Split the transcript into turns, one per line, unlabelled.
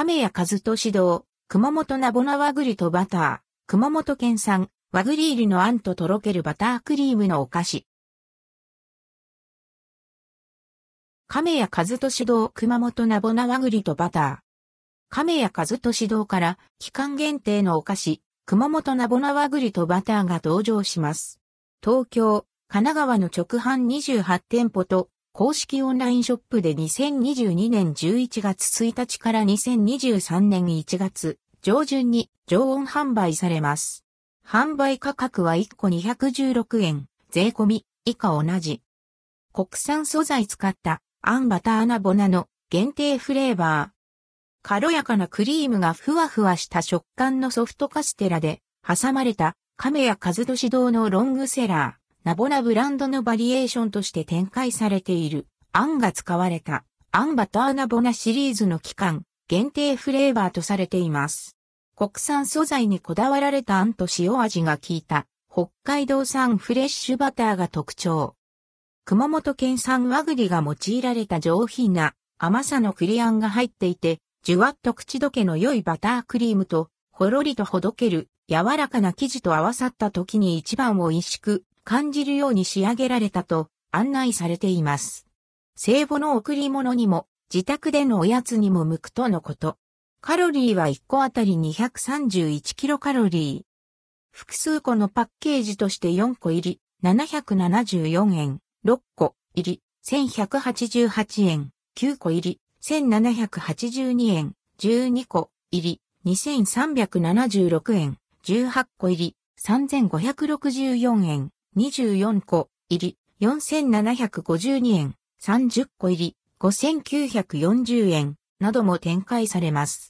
亀谷和俊堂、熊本ナボナ和栗とバター、熊本県産、和栗入りのあんととろけるバタークリームのお菓子。亀谷和俊堂熊本ナボナ和栗とバター。亀谷和俊堂から期間限定のお菓子、熊本ナボナ和栗とバターが登場します。東京、神奈川の直販28店舗と公式オンラインショップで2022年11月1日から2023年1月上旬に常温販売されます。販売価格は1個216円、税込み以下同じ。国産素材使ったアンバターナボナの限定フレーバー。軽やかなクリームがふわふわした食感のソフトカステラで挟まれた亀谷和俊堂のロングセラー、ナボナブランドのバリエーションとして展開されている、あんが使われた、アンバターナボナシリーズの期間、限定フレーバーとされています。国産素材にこだわられた。あんと塩味が効いた、北海道産フレッシュバターが特徴。熊本県産和栗が用いられた上品な。甘さの栗あんが入っていて、じゅわっと口どけの良いバタークリームと、ほろりとほどける。柔らかな生地と合わさった時に一番美味しく。感じるように仕上げられたと案内されています。聖母の贈り物にも自宅でのおやつにも向くとのこと。カロリーは1個あたり231キロカロリー。複数個のパッケージとして4個入り。774円、6個入り。1188円、9個入り。1782円、12個入り。2376円、18個入り。3564円、24個入り4752円、30個入り5940円なども展開されます。